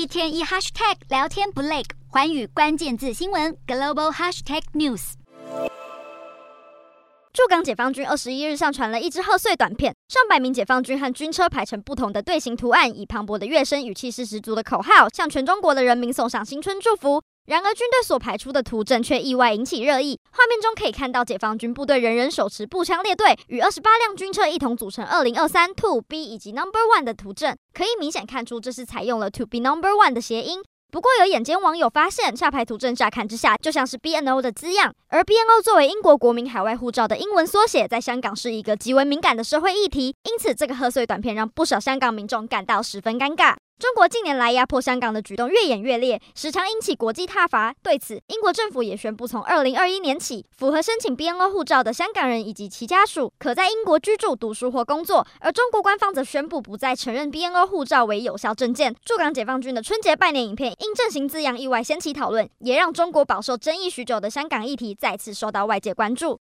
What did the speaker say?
一天一 hashtag 聊天不累，寰宇关键字新闻 global hashtag news。驻港解放军二十一日上传了一支贺岁短片，上百名解放军和军车排成不同的队形图案，以磅礴的乐声与气势十足的口号，向全中国的人民送上新春祝福。然而，军队所排出的图阵却意外引起热议。画面中可以看到，解放军部队人人手持步枪列队，与二十八辆军车一同组成“二零二三 To B” 以及 “Number One” 的图阵，可以明显看出这是采用了 “To Be Number One” 的谐音。不过，有眼尖网友发现，下排图阵乍看之下就像是 BNO 的字样，而 BNO 作为英国国民海外护照的英文缩写，在香港是一个极为敏感的社会议题，因此这个贺岁短片让不少香港民众感到十分尴尬。中国近年来压迫香港的举动越演越烈，时常引起国际挞伐。对此，英国政府也宣布，从二零二一年起，符合申请 BNO 护照的香港人以及其家属，可在英国居住、读书或工作。而中国官方则宣布，不再承认 BNO 护照为有效证件。驻港解放军的春节拜年影片因“振兴”字样意外掀起讨论，也让中国饱受争议许久的香港议题再次受到外界关注。